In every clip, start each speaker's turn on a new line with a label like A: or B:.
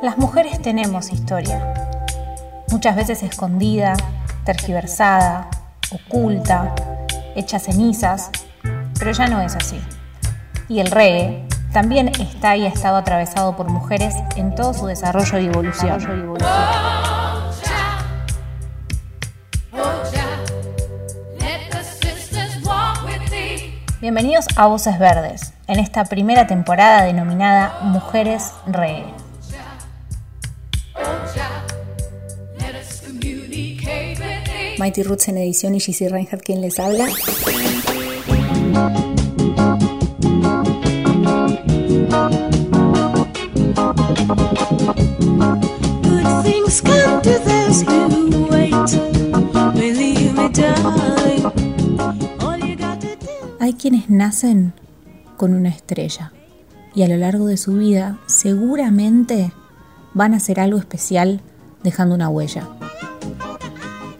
A: Las mujeres tenemos historia, muchas veces escondida, tergiversada, oculta, hecha cenizas, pero ya no es así. Y el reggae también está y ha estado atravesado por mujeres en todo su desarrollo y evolución. Bienvenidos a Voces Verdes, en esta primera temporada denominada Mujeres Reggae.
B: Mighty Roots en edición y GC Reinhardt quien les habla. Hay quienes nacen con una estrella y a lo largo de su vida seguramente van a hacer algo especial dejando una huella.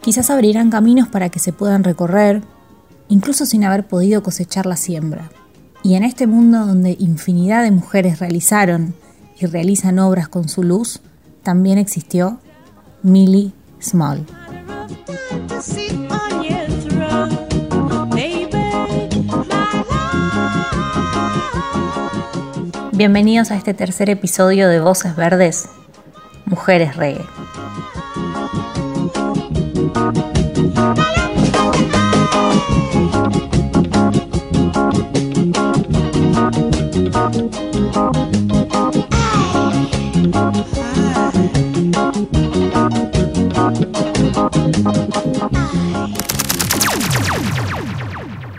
B: Quizás abrirán caminos para que se puedan recorrer, incluso sin haber podido cosechar la siembra. Y en este mundo donde infinidad de mujeres realizaron y realizan obras con su luz, también existió Millie Small. Bienvenidos a este tercer episodio de Voces Verdes, Mujeres Reggae.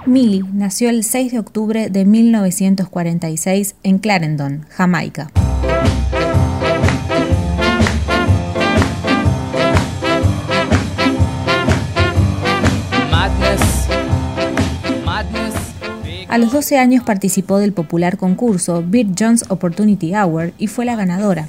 B: Millie nació el 6 de octubre de 1946 en Clarendon, Jamaica. A los 12 años participó del popular concurso Beat Jones Opportunity Hour y fue la ganadora.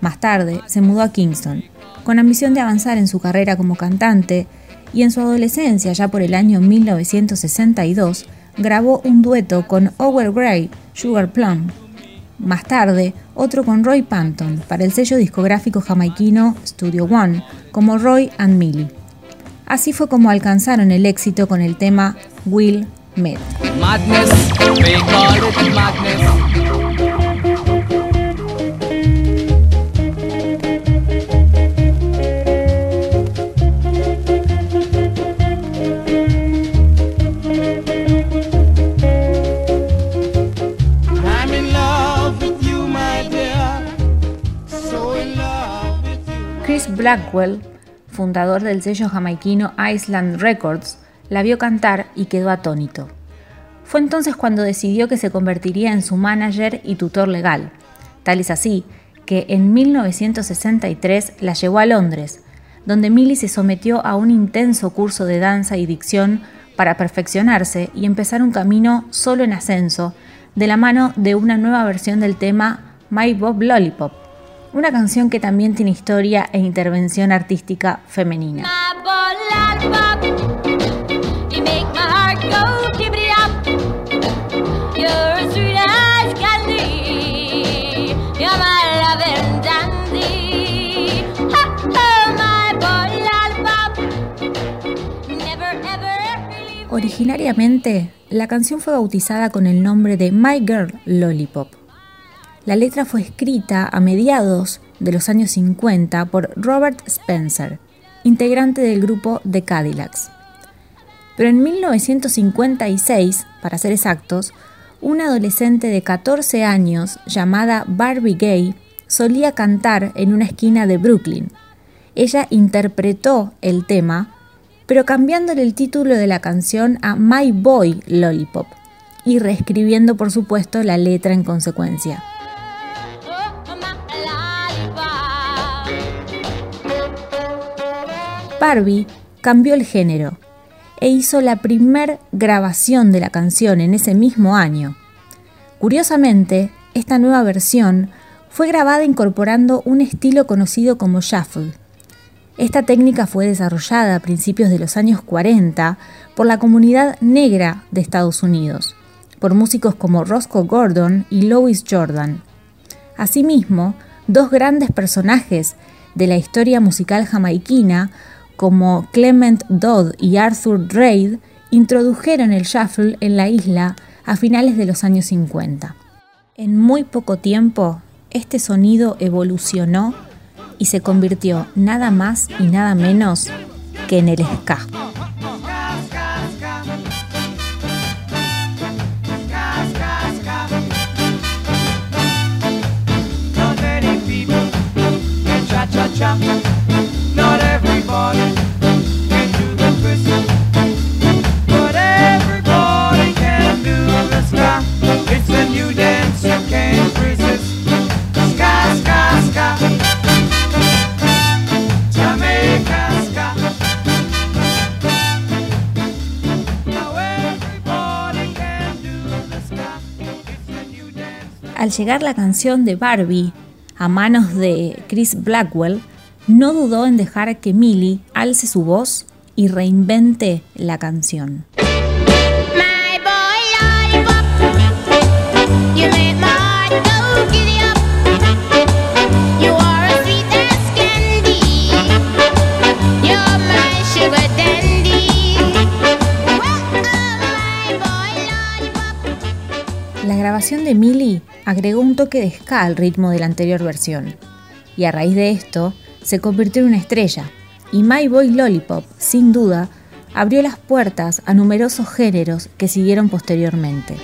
B: Más tarde se mudó a Kingston, con ambición de avanzar en su carrera como cantante, y en su adolescencia, ya por el año 1962, grabó un dueto con Owen Gray, Sugar Plum. Más tarde, otro con Roy Panton para el sello discográfico jamaiquino Studio One, como Roy and Millie. Así fue como alcanzaron el éxito con el tema Will Meet. Blackwell, fundador del sello jamaiquino Island Records, la vio cantar y quedó atónito. Fue entonces cuando decidió que se convertiría en su manager y tutor legal. Tal es así que en 1963 la llevó a Londres, donde Millie se sometió a un intenso curso de danza y dicción para perfeccionarse y empezar un camino solo en ascenso, de la mano de una nueva versión del tema My Bob Lollipop, una canción que también tiene historia e intervención artística femenina. Originariamente, la canción fue bautizada con el nombre de My Girl Lollipop la letra fue escrita a mediados de los años 50 por Robert Spencer, integrante del grupo The Cadillacs. Pero en 1956, para ser exactos, una adolescente de 14 años llamada Barbie Gay solía cantar en una esquina de Brooklyn. Ella interpretó el tema, pero cambiándole el título de la canción a My Boy Lollipop y reescribiendo por supuesto la letra en consecuencia. Barbie cambió el género e hizo la primer grabación de la canción en ese mismo año. Curiosamente, esta nueva versión fue grabada incorporando un estilo conocido como shuffle. Esta técnica fue desarrollada a principios de los años 40 por la comunidad negra de Estados Unidos, por músicos como Roscoe Gordon y Louis Jordan. Asimismo, dos grandes personajes de la historia musical jamaiquina como Clement Dodd y Arthur Reid introdujeron el shuffle en la isla a finales de los años 50. En muy poco tiempo, este sonido evolucionó y se convirtió nada más y nada menos que en el ska. Al llegar la canción de Barbie a manos de Chris Blackwell, no dudó en dejar que Millie alce su voz y reinvente la canción. Grabación de Millie agregó un toque de ska al ritmo de la anterior versión, y a raíz de esto se convirtió en una estrella, y My Boy Lollipop, sin duda, abrió las puertas a numerosos géneros que siguieron posteriormente.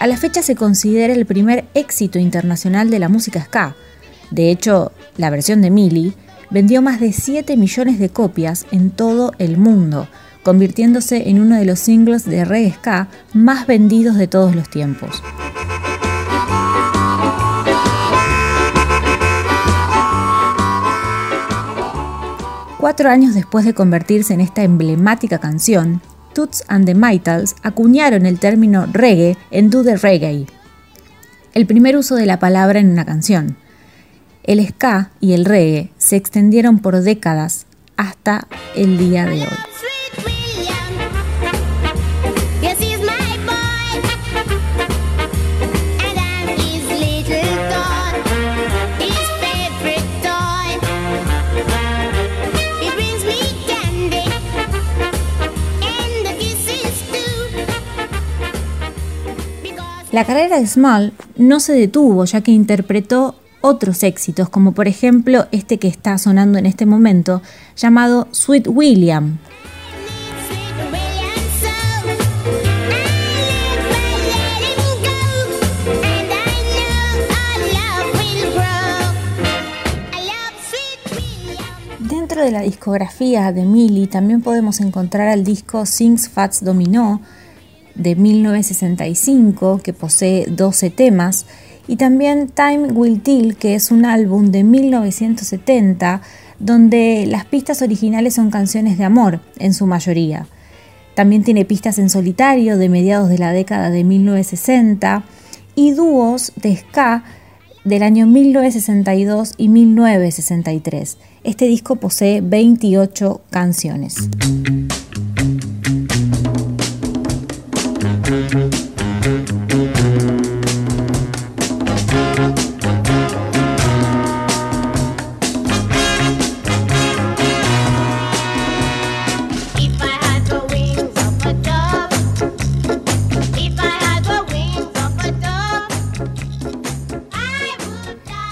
B: A la fecha se considera el primer éxito internacional de la música ska. De hecho, la versión de Millie vendió más de 7 millones de copias en todo el mundo, convirtiéndose en uno de los singles de reggae ska más vendidos de todos los tiempos. Cuatro años después de convertirse en esta emblemática canción, Toots and the Maytals acuñaron el término reggae en Do the Reggae, el primer uso de la palabra en una canción. El ska y el reggae se extendieron por décadas hasta el día de hoy. La carrera de Small no se detuvo ya que interpretó otros éxitos, como por ejemplo este que está sonando en este momento, llamado Sweet William. Dentro de la discografía de Millie también podemos encontrar el disco Sings Fats Dominó, de 1965 que posee 12 temas y también Time Will Tell que es un álbum de 1970 donde las pistas originales son canciones de amor en su mayoría. También tiene pistas en solitario de mediados de la década de 1960 y dúos de ska del año 1962 y 1963. Este disco posee 28 canciones.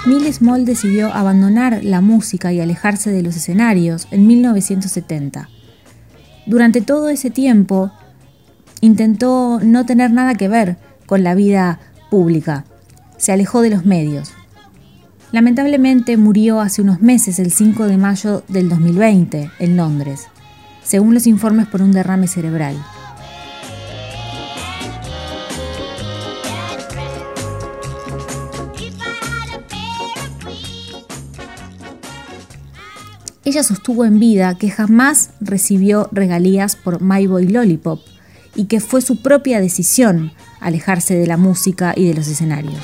B: Millie Small decidió abandonar la música y alejarse de los escenarios en 1970. Durante todo ese tiempo, intentó no tener nada que ver con la vida pública. Se alejó de los medios. Lamentablemente murió hace unos meses, el 5 de mayo del 2020, en Londres, según los informes por un derrame cerebral. Ella sostuvo en vida que jamás recibió regalías por My Boy Lollipop, y que fue su propia decisión alejarse de la música y de los escenarios.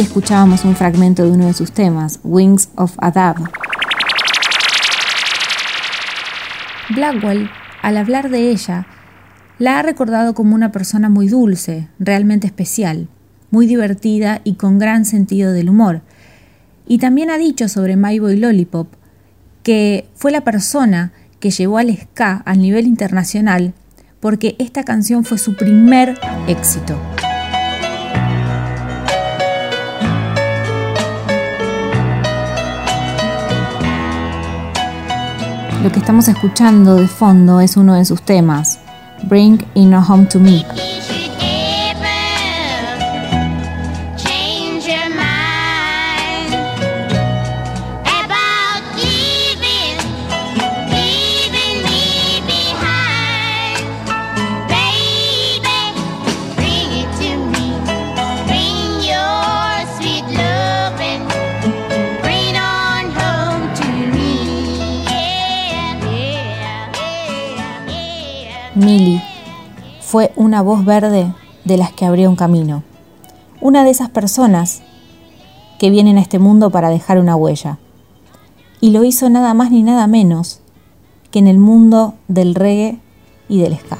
B: Escuchábamos un fragmento de uno de sus temas, Wings of Adab. Blackwell, al hablar de ella, la ha recordado como una persona muy dulce, realmente especial, muy divertida y con gran sentido del humor. Y también ha dicho sobre My Boy Lollipop que fue la persona que llevó al ska al nivel internacional porque esta canción fue su primer éxito. Lo que estamos escuchando de fondo es uno de sus temas, Bring In Home to Me. Fue una voz verde de las que abrió un camino. Una de esas personas que vienen a este mundo para dejar una huella. Y lo hizo nada más ni nada menos que en el mundo del reggae y del ska.